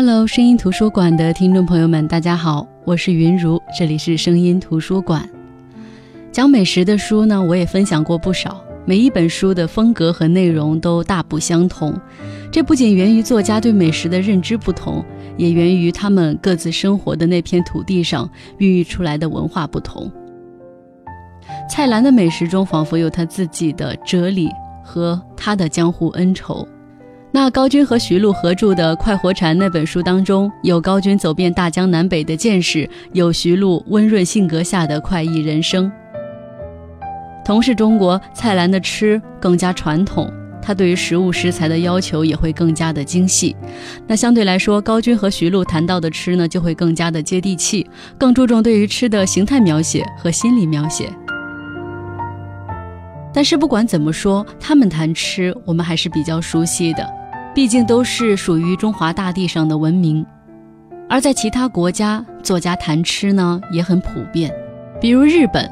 Hello，声音图书馆的听众朋友们，大家好，我是云如，这里是声音图书馆。讲美食的书呢，我也分享过不少，每一本书的风格和内容都大不相同。这不仅源于作家对美食的认知不同，也源于他们各自生活的那片土地上孕育出来的文化不同。蔡澜的美食中仿佛有他自己的哲理和他的江湖恩仇。那高军和徐璐合著的《快活禅》那本书当中，有高军走遍大江南北的见识，有徐璐温润性格下的快意人生。同是中国，蔡澜的吃更加传统，他对于食物食材的要求也会更加的精细。那相对来说，高军和徐璐谈到的吃呢，就会更加的接地气，更注重对于吃的形态描写和心理描写。但是不管怎么说，他们谈吃，我们还是比较熟悉的，毕竟都是属于中华大地上的文明。而在其他国家，作家谈吃呢也很普遍，比如日本，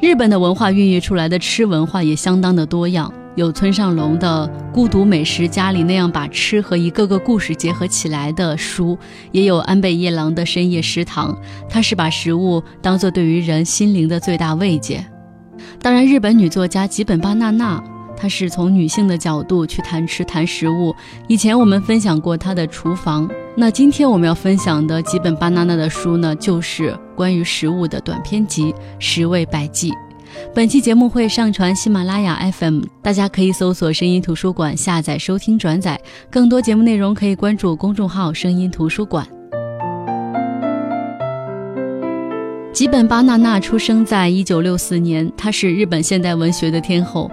日本的文化孕育出来的吃文化也相当的多样，有村上龙的《孤独美食家》里那样把吃和一个个故事结合起来的书，也有安倍夜郎的《深夜食堂》，他是把食物当做对于人心灵的最大慰藉。当然，日本女作家吉本巴娜娜，她是从女性的角度去谈吃、谈食物。以前我们分享过她的厨房，那今天我们要分享的吉本巴娜娜的书呢，就是关于食物的短篇集《十味百记》。本期节目会上传喜马拉雅 FM，大家可以搜索“声音图书馆”下载收听转载。更多节目内容可以关注公众号“声音图书馆”。吉本巴娜娜出生在一九六四年，她是日本现代文学的天后，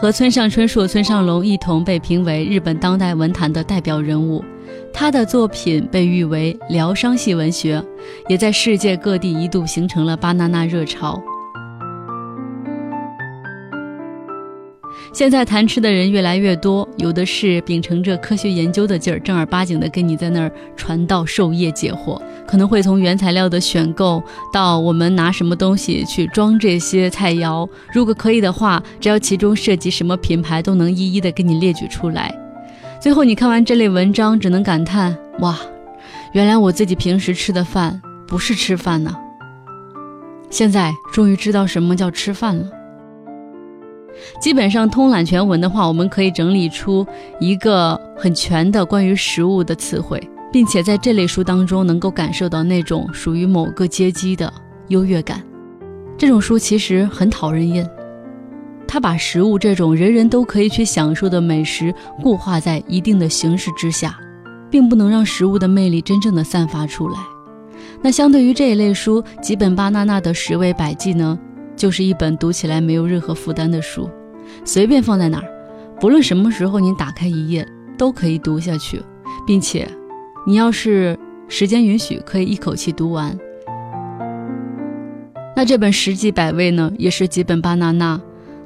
和村上春树、村上隆一同被评为日本当代文坛的代表人物。他的作品被誉为疗伤系文学，也在世界各地一度形成了巴娜娜热潮。现在谈吃的人越来越多，有的是秉承着科学研究的劲儿，正儿八经的跟你在那儿传道授业解惑。可能会从原材料的选购到我们拿什么东西去装这些菜肴，如果可以的话，只要其中涉及什么品牌，都能一一的给你列举出来。最后你看完这类文章，只能感叹：哇，原来我自己平时吃的饭不是吃饭呢。现在终于知道什么叫吃饭了。基本上通览全文的话，我们可以整理出一个很全的关于食物的词汇，并且在这类书当中能够感受到那种属于某个阶级的优越感。这种书其实很讨人厌，它把食物这种人人都可以去享受的美食固化在一定的形式之下，并不能让食物的魅力真正的散发出来。那相对于这一类书，吉本巴娜娜的《十味百记》呢？就是一本读起来没有任何负担的书，随便放在哪儿，不论什么时候您打开一页都可以读下去，并且，你要是时间允许，可以一口气读完。那这本《食记百味》呢，也是吉本巴娜娜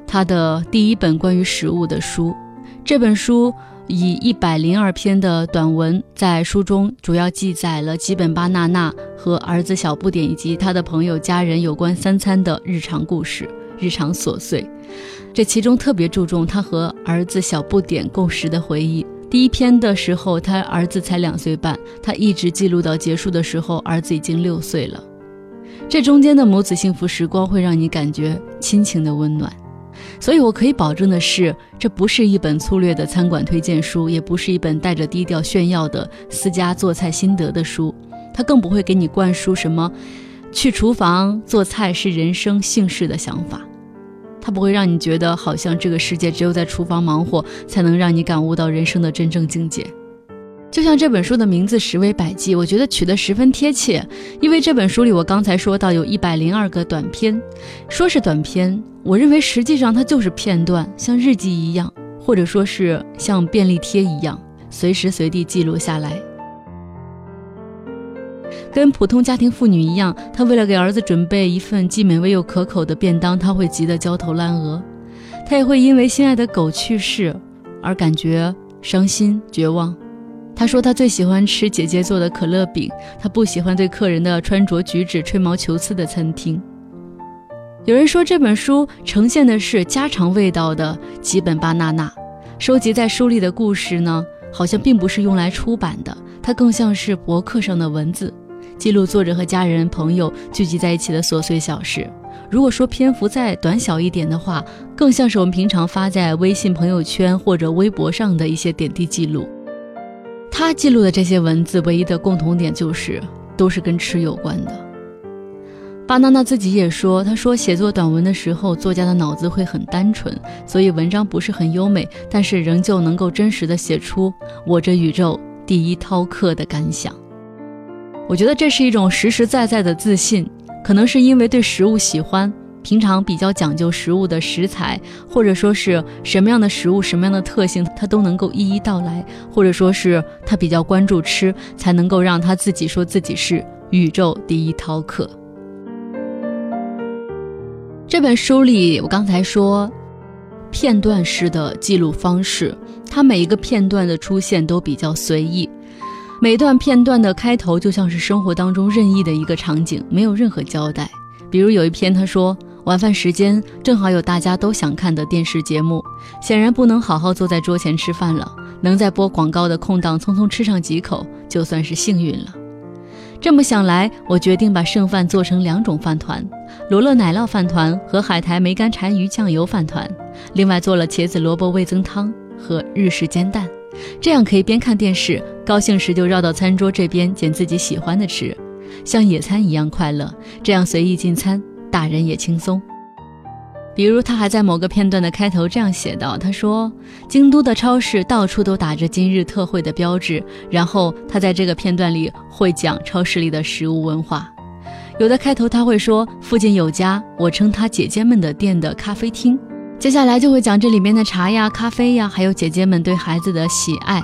他的第一本关于食物的书。这本书。以一百零二篇的短文，在书中主要记载了基本巴娜娜和儿子小不点以及他的朋友家人有关三餐的日常故事、日常琐碎。这其中特别注重他和儿子小不点共识的回忆。第一篇的时候，他儿子才两岁半，他一直记录到结束的时候，儿子已经六岁了。这中间的母子幸福时光，会让你感觉亲情的温暖。所以，我可以保证的是，这不是一本粗略的餐馆推荐书，也不是一本带着低调炫耀的私家做菜心得的书。它更不会给你灌输什么“去厨房做菜是人生幸事”的想法。它不会让你觉得好像这个世界只有在厨房忙活，才能让你感悟到人生的真正境界。就像这本书的名字《十为百记》，我觉得取得十分贴切，因为这本书里我刚才说到有一百零二个短篇，说是短篇，我认为实际上它就是片段，像日记一样，或者说是像便利贴一样，随时随地记录下来。跟普通家庭妇女一样，她为了给儿子准备一份既美味又可口的便当，她会急得焦头烂额，她也会因为心爱的狗去世而感觉伤心绝望。他说他最喜欢吃姐姐做的可乐饼，他不喜欢对客人的穿着举止吹毛求疵的餐厅。有人说这本书呈现的是家常味道的吉本巴娜娜，收集在书里的故事呢，好像并不是用来出版的，它更像是博客上的文字，记录作者和家人朋友聚集在一起的琐碎小事。如果说篇幅再短小一点的话，更像是我们平常发在微信朋友圈或者微博上的一些点滴记录。他记录的这些文字，唯一的共同点就是都是跟吃有关的。巴娜娜自己也说，他说写作短文的时候，作家的脑子会很单纯，所以文章不是很优美，但是仍旧能够真实的写出我这宇宙第一饕客的感想。我觉得这是一种实实在在的自信。可能是因为对食物喜欢，平常比较讲究食物的食材，或者说是什么样的食物、什么样的特性，他都能够一一道来，或者说是他比较关注吃，才能够让他自己说自己是宇宙第一饕客。这本书里，我刚才说片段式的记录方式，它每一个片段的出现都比较随意。每段片段的开头就像是生活当中任意的一个场景，没有任何交代。比如有一篇，他说晚饭时间正好有大家都想看的电视节目，显然不能好好坐在桌前吃饭了，能在播广告的空档匆匆吃上几口，就算是幸运了。这么想来，我决定把剩饭做成两种饭团：罗勒奶酪饭团和海苔梅干柴鱼酱油饭团。另外做了茄子萝卜味增汤和日式煎蛋。这样可以边看电视，高兴时就绕到餐桌这边捡自己喜欢的吃，像野餐一样快乐。这样随意进餐，大人也轻松。比如他还在某个片段的开头这样写道：“他说，京都的超市到处都打着今日特惠的标志。”然后他在这个片段里会讲超市里的食物文化。有的开头他会说：“附近有家我称他姐姐们的店的咖啡厅。”接下来就会讲这里面的茶呀、咖啡呀，还有姐姐们对孩子的喜爱。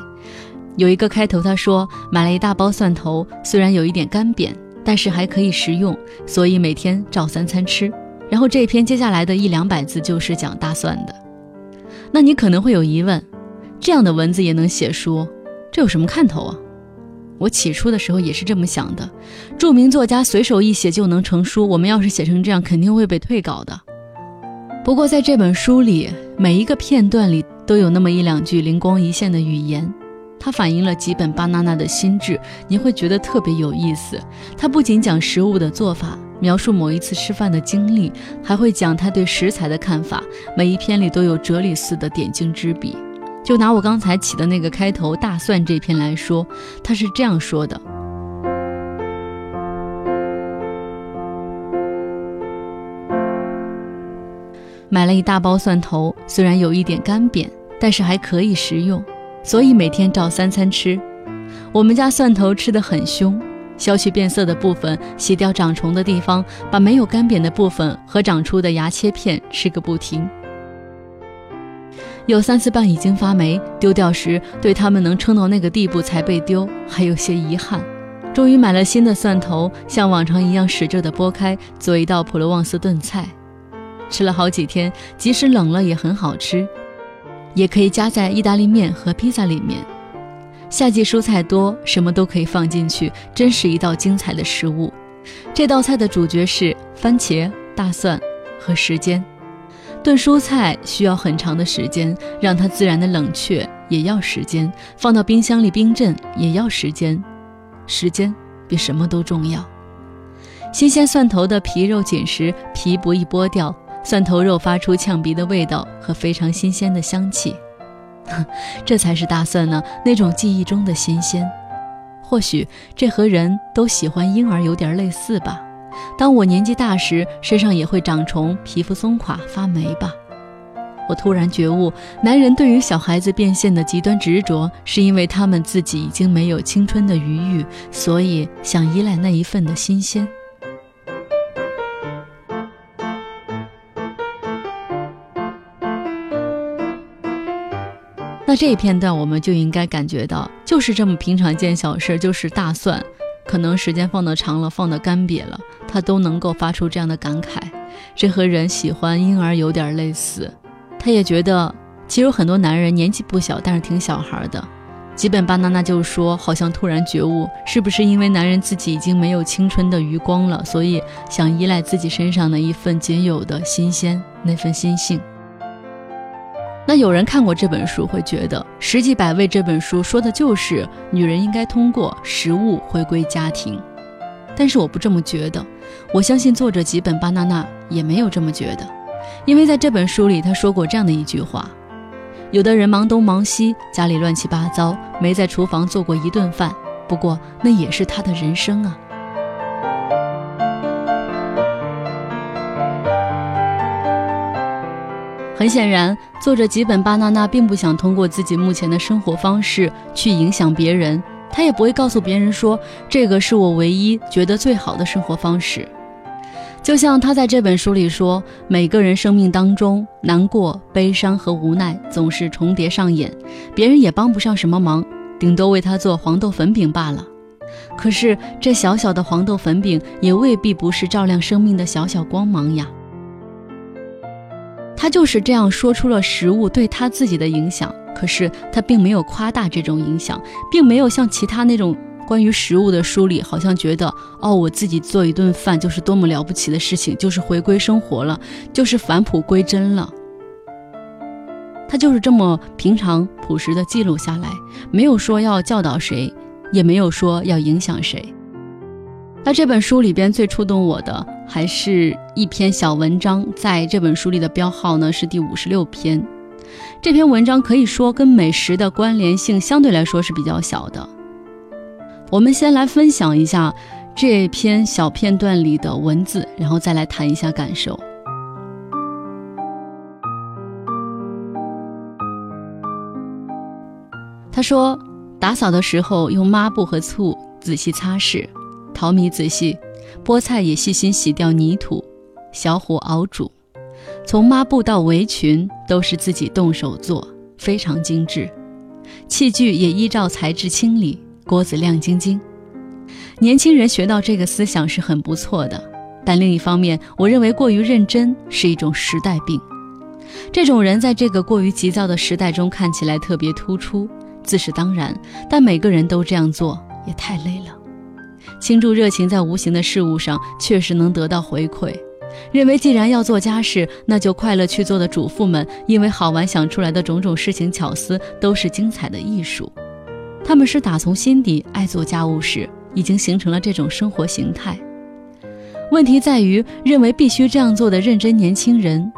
有一个开头，他说买了一大包蒜头，虽然有一点干瘪，但是还可以食用，所以每天照三餐吃。然后这篇接下来的一两百字就是讲大蒜的。那你可能会有疑问，这样的文字也能写书，这有什么看头啊？我起初的时候也是这么想的。著名作家随手一写就能成书，我们要是写成这样，肯定会被退稿的。不过，在这本书里，每一个片段里都有那么一两句灵光一现的语言，它反映了吉本巴娜娜的心智，你会觉得特别有意思。它不仅讲食物的做法，描述某一次吃饭的经历，还会讲他对食材的看法。每一篇里都有哲理似的点睛之笔。就拿我刚才起的那个开头“大蒜”这篇来说，他是这样说的。买了一大包蒜头，虽然有一点干瘪，但是还可以食用，所以每天照三餐吃。我们家蒜头吃得很凶，削去变色的部分，洗掉长虫的地方，把没有干瘪的部分和长出的芽切片吃个不停。有三四瓣已经发霉，丢掉时对它们能撑到那个地步才被丢，还有些遗憾。终于买了新的蒜头，像往常一样使劲地剥开，做一道普罗旺斯炖菜。吃了好几天，即使冷了也很好吃，也可以加在意大利面和披萨里面。夏季蔬菜多，什么都可以放进去，真是一道精彩的食物。这道菜的主角是番茄、大蒜和时间。炖蔬菜需要很长的时间，让它自然的冷却也要时间，放到冰箱里冰镇也要时间。时间比什么都重要。新鲜蒜头的皮肉紧实，皮不易剥掉。蒜头肉发出呛鼻的味道和非常新鲜的香气，这才是大蒜呢那种记忆中的新鲜。或许这和人都喜欢婴儿有点类似吧。当我年纪大时，身上也会长虫，皮肤松垮发霉吧。我突然觉悟，男人对于小孩子变现的极端执着，是因为他们自己已经没有青春的余裕，所以想依赖那一份的新鲜。那这一片段我们就应该感觉到，就是这么平常一件小事，就是大蒜，可能时间放得长了，放得干瘪了，它都能够发出这样的感慨。这和人喜欢婴儿有点类似。他也觉得，其实有很多男人年纪不小，但是挺小孩的。基本巴娜娜就说，好像突然觉悟，是不是因为男人自己已经没有青春的余光了，所以想依赖自己身上的一份仅有的新鲜，那份心性。那有人看过这本书，会觉得《十几百味》这本书说的就是女人应该通过食物回归家庭。但是我不这么觉得，我相信作者吉本巴纳纳也没有这么觉得，因为在这本书里他说过这样的一句话：有的人忙东忙西，家里乱七八糟，没在厨房做过一顿饭，不过那也是他的人生啊。很显然，作者吉本巴纳纳并不想通过自己目前的生活方式去影响别人，他也不会告诉别人说这个是我唯一觉得最好的生活方式。就像他在这本书里说，每个人生命当中难过、悲伤和无奈总是重叠上演，别人也帮不上什么忙，顶多为他做黄豆粉饼罢了。可是这小小的黄豆粉饼也未必不是照亮生命的小小光芒呀。他就是这样说出了食物对他自己的影响，可是他并没有夸大这种影响，并没有像其他那种关于食物的书里，好像觉得哦，我自己做一顿饭就是多么了不起的事情，就是回归生活了，就是返璞归真了。他就是这么平常朴实的记录下来，没有说要教导谁，也没有说要影响谁。那这本书里边最触动我的，还是一篇小文章，在这本书里的标号呢是第五十六篇。这篇文章可以说跟美食的关联性相对来说是比较小的。我们先来分享一下这篇小片段里的文字，然后再来谈一下感受。他说，打扫的时候用抹布和醋仔细擦拭。淘米仔细，菠菜也细心洗掉泥土，小火熬煮，从抹布到围裙都是自己动手做，非常精致。器具也依照材质清理，锅子亮晶晶。年轻人学到这个思想是很不错的，但另一方面，我认为过于认真是一种时代病。这种人在这个过于急躁的时代中看起来特别突出，自是当然，但每个人都这样做也太累了。倾注热情在无形的事物上，确实能得到回馈。认为既然要做家事，那就快乐去做的主妇们，因为好玩想出来的种种事情巧思，都是精彩的艺术。他们是打从心底爱做家务事，已经形成了这种生活形态。问题在于，认为必须这样做的认真年轻人，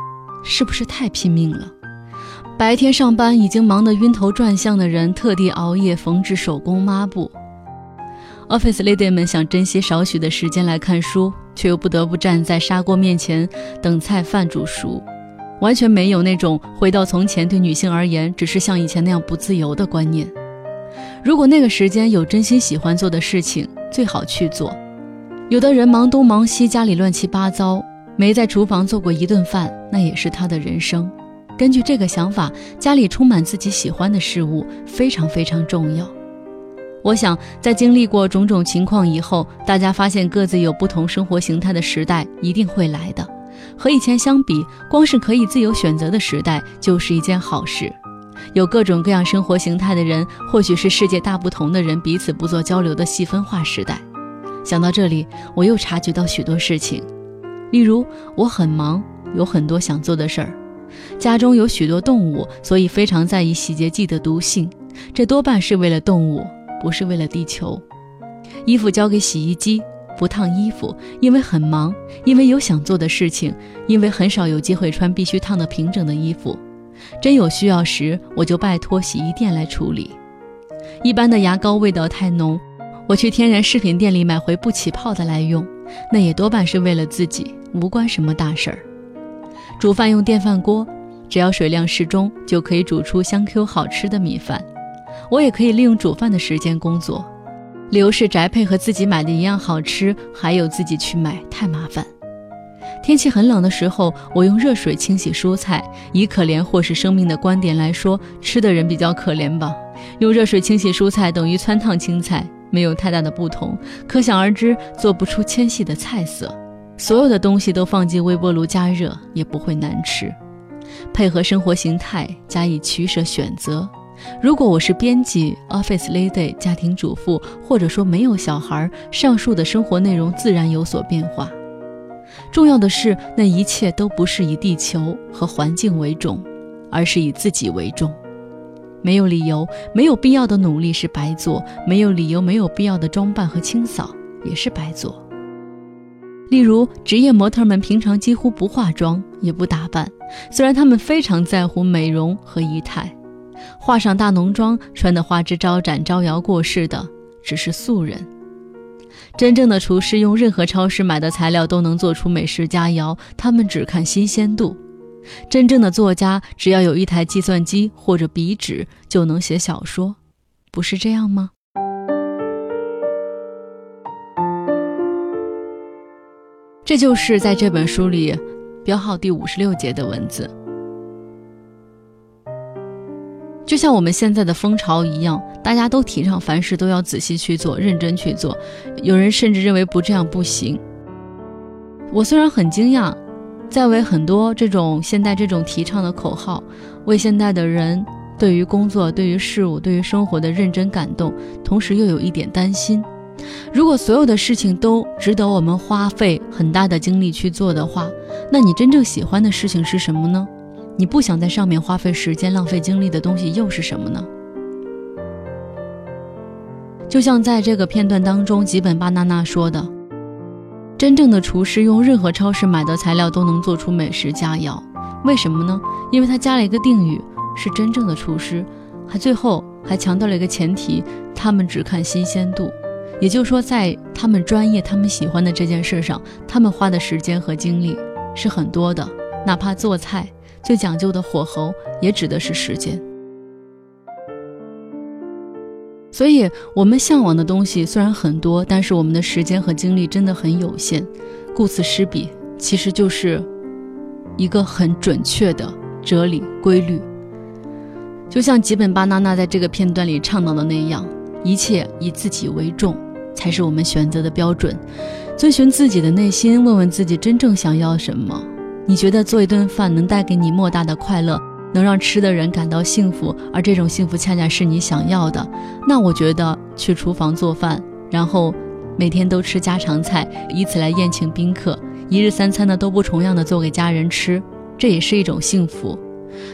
是不是太拼命了？白天上班已经忙得晕头转向的人，特地熬夜缝制手工抹布。Office lady 们想珍惜少许的时间来看书，却又不得不站在砂锅面前等菜饭煮熟，完全没有那种回到从前对女性而言只是像以前那样不自由的观念。如果那个时间有真心喜欢做的事情，最好去做。有的人忙东忙西，家里乱七八糟，没在厨房做过一顿饭，那也是他的人生。根据这个想法，家里充满自己喜欢的事物，非常非常重要。我想，在经历过种种情况以后，大家发现各自有不同生活形态的时代一定会来的。和以前相比，光是可以自由选择的时代就是一件好事。有各种各样生活形态的人，或许是世界大不同的人彼此不做交流的细分化时代。想到这里，我又察觉到许多事情，例如我很忙，有很多想做的事儿；家中有许多动物，所以非常在意洗洁剂的毒性，这多半是为了动物。不是为了地球，衣服交给洗衣机，不烫衣服，因为很忙，因为有想做的事情，因为很少有机会穿必须烫的平整的衣服。真有需要时，我就拜托洗衣店来处理。一般的牙膏味道太浓，我去天然饰品店里买回不起泡的来用，那也多半是为了自己，无关什么大事儿。煮饭用电饭锅，只要水量适中，就可以煮出香 Q 好吃的米饭。我也可以利用煮饭的时间工作。理由是宅配和自己买的一样好吃，还有自己去买太麻烦。天气很冷的时候，我用热水清洗蔬菜。以可怜或是生命的观点来说，吃的人比较可怜吧。用热水清洗蔬菜等于汆烫青菜，没有太大的不同。可想而知，做不出纤细的菜色。所有的东西都放进微波炉加热，也不会难吃。配合生活形态加以取舍选择。如果我是编辑、office lady、家庭主妇，或者说没有小孩，上述的生活内容自然有所变化。重要的是，那一切都不是以地球和环境为重，而是以自己为重。没有理由、没有必要的努力是白做，没有理由、没有必要的装扮和清扫也是白做。例如，职业模特们平常几乎不化妆，也不打扮，虽然他们非常在乎美容和仪态。化上大浓妆，穿得花枝招展、招摇过市的，只是素人。真正的厨师用任何超市买的材料都能做出美食佳肴，他们只看新鲜度。真正的作家只要有一台计算机或者笔纸就能写小说，不是这样吗？这就是在这本书里标号第五十六节的文字。就像我们现在的风潮一样，大家都提倡凡事都要仔细去做，认真去做。有人甚至认为不这样不行。我虽然很惊讶，在为很多这种现代这种提倡的口号，为现代的人对于工作、对于事物、对于生活的认真感动，同时又有一点担心。如果所有的事情都值得我们花费很大的精力去做的话，那你真正喜欢的事情是什么呢？你不想在上面花费时间、浪费精力的东西又是什么呢？就像在这个片段当中，吉本巴娜娜说的：“真正的厨师用任何超市买的材料都能做出美食佳肴，为什么呢？因为他加了一个定语，是真正的厨师，还最后还强调了一个前提：他们只看新鲜度。也就是说，在他们专业、他们喜欢的这件事上，他们花的时间和精力是很多的，哪怕做菜。”最讲究的火候也指的是时间，所以我们向往的东西虽然很多，但是我们的时间和精力真的很有限。顾此失彼，其实就是一个很准确的哲理规律。就像吉本巴娜娜在这个片段里倡导的那样，一切以自己为重才是我们选择的标准。遵循自己的内心，问问自己真正想要什么。你觉得做一顿饭能带给你莫大的快乐，能让吃的人感到幸福，而这种幸福恰恰是你想要的，那我觉得去厨房做饭，然后每天都吃家常菜，以此来宴请宾客，一日三餐呢都不重样的做给家人吃，这也是一种幸福。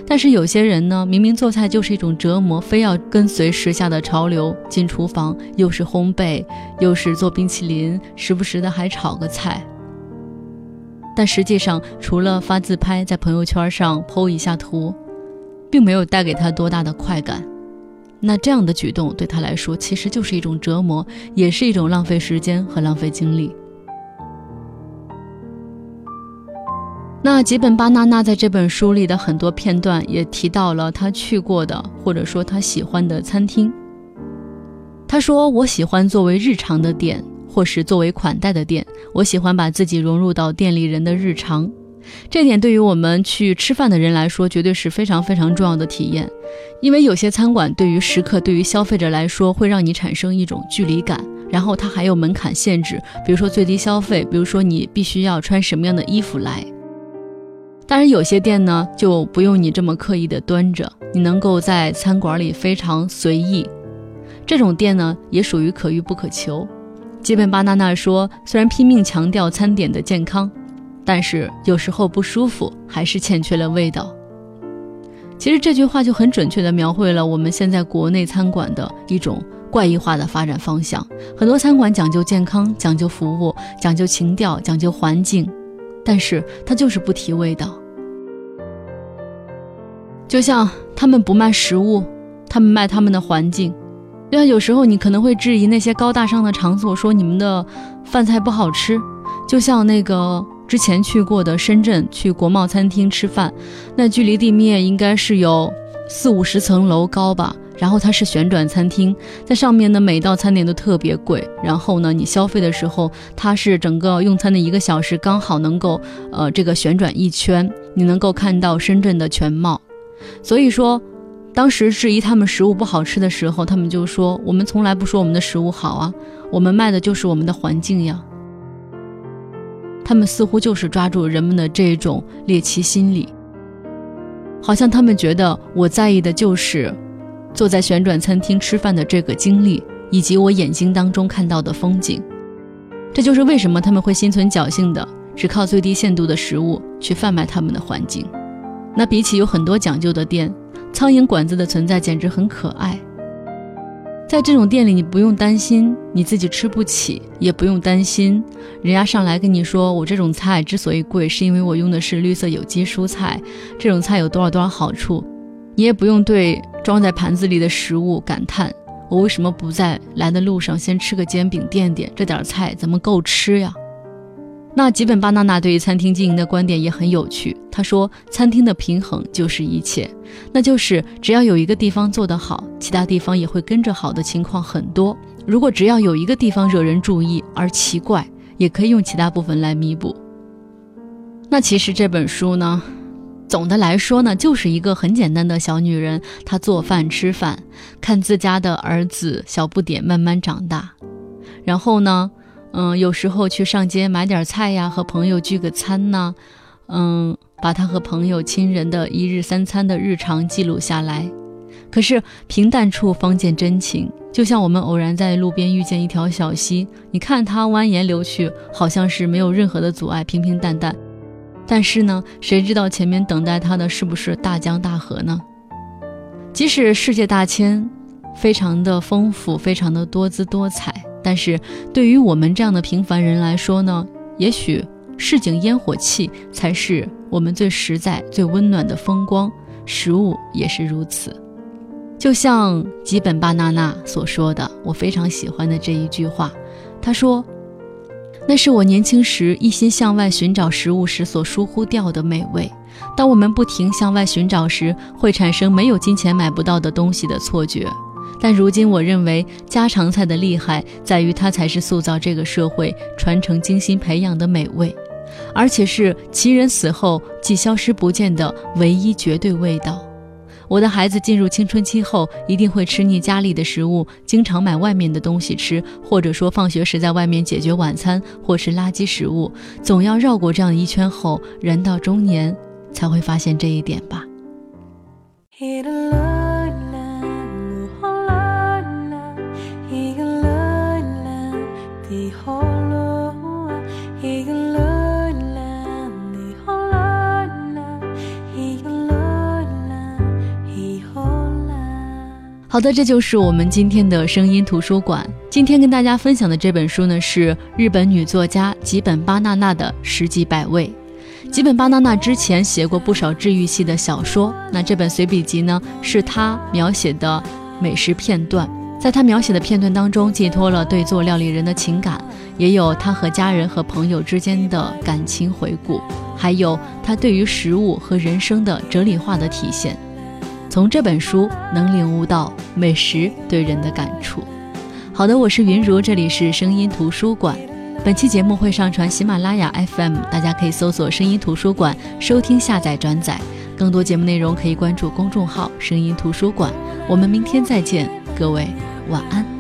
但是有些人呢，明明做菜就是一种折磨，非要跟随时下的潮流进厨房，又是烘焙，又是做冰淇淋，时不时的还炒个菜。但实际上，除了发自拍，在朋友圈上 PO 一下图，并没有带给他多大的快感。那这样的举动对他来说，其实就是一种折磨，也是一种浪费时间和浪费精力。那吉本巴娜娜在这本书里的很多片段，也提到了他去过的，或者说他喜欢的餐厅。他说：“我喜欢作为日常的店。”或是作为款待的店，我喜欢把自己融入到店里人的日常，这点对于我们去吃饭的人来说，绝对是非常非常重要的体验。因为有些餐馆对于食客、对于消费者来说，会让你产生一种距离感，然后它还有门槛限制，比如说最低消费，比如说你必须要穿什么样的衣服来。当然，有些店呢就不用你这么刻意的端着，你能够在餐馆里非常随意，这种店呢也属于可遇不可求。基本巴娜娜说：“虽然拼命强调餐点的健康，但是有时候不舒服，还是欠缺了味道。”其实这句话就很准确地描绘了我们现在国内餐馆的一种怪异化的发展方向。很多餐馆讲究健康，讲究服务，讲究情调，讲究环境，但是它就是不提味道。就像他们不卖食物，他们卖他们的环境。对啊，有时候你可能会质疑那些高大上的场所，说你们的饭菜不好吃。就像那个之前去过的深圳，去国贸餐厅吃饭，那距离地面应该是有四五十层楼高吧。然后它是旋转餐厅，在上面呢，每道餐点都特别贵。然后呢，你消费的时候，它是整个用餐的一个小时刚好能够呃这个旋转一圈，你能够看到深圳的全貌。所以说。当时质疑他们食物不好吃的时候，他们就说：“我们从来不说我们的食物好啊，我们卖的就是我们的环境呀。”他们似乎就是抓住人们的这种猎奇心理，好像他们觉得我在意的就是坐在旋转餐厅吃饭的这个经历，以及我眼睛当中看到的风景。这就是为什么他们会心存侥幸的只靠最低限度的食物去贩卖他们的环境。那比起有很多讲究的店，苍蝇馆子的存在简直很可爱。在这种店里，你不用担心你自己吃不起，也不用担心人家上来跟你说我这种菜之所以贵，是因为我用的是绿色有机蔬菜，这种菜有多少多少好处。你也不用对装在盘子里的食物感叹，我为什么不在来的路上先吃个煎饼垫垫？这点菜怎么够吃呀？那吉本巴娜娜对于餐厅经营的观点也很有趣。他说：“餐厅的平衡就是一切，那就是只要有一个地方做得好，其他地方也会跟着好的情况很多。如果只要有一个地方惹人注意而奇怪，也可以用其他部分来弥补。”那其实这本书呢，总的来说呢，就是一个很简单的小女人，她做饭吃饭，看自家的儿子小不点慢慢长大，然后呢。嗯，有时候去上街买点菜呀，和朋友聚个餐呢，嗯，把他和朋友亲人的一日三餐的日常记录下来。可是平淡处方见真情，就像我们偶然在路边遇见一条小溪，你看它蜿蜒流去，好像是没有任何的阻碍，平平淡淡。但是呢，谁知道前面等待它的是不是大江大河呢？即使世界大千，非常的丰富，非常的多姿多彩。但是对于我们这样的平凡人来说呢，也许市井烟火气才是我们最实在、最温暖的风光，食物也是如此。就像吉本巴纳纳所说的，我非常喜欢的这一句话，他说：“那是我年轻时一心向外寻找食物时所疏忽掉的美味。当我们不停向外寻找时，会产生没有金钱买不到的东西的错觉。”但如今，我认为家常菜的厉害在于，它才是塑造这个社会、传承精心培养的美味，而且是其人死后即消失不见的唯一绝对味道。我的孩子进入青春期后，一定会吃腻家里的食物，经常买外面的东西吃，或者说放学时在外面解决晚餐，或是垃圾食物，总要绕过这样一圈后，人到中年才会发现这一点吧。好的，这就是我们今天的声音图书馆。今天跟大家分享的这本书呢，是日本女作家吉本巴娜娜的《十几百味》。吉本巴娜娜之前写过不少治愈系的小说，那这本随笔集呢，是她描写的美食片段。在她描写的片段当中，寄托了对做料理人的情感，也有她和家人和朋友之间的感情回顾，还有她对于食物和人生的哲理化的体现。从这本书能领悟到美食对人的感触。好的，我是云如，这里是声音图书馆。本期节目会上传喜马拉雅 FM，大家可以搜索“声音图书馆”收听、下载、转载。更多节目内容可以关注公众号“声音图书馆”。我们明天再见，各位晚安。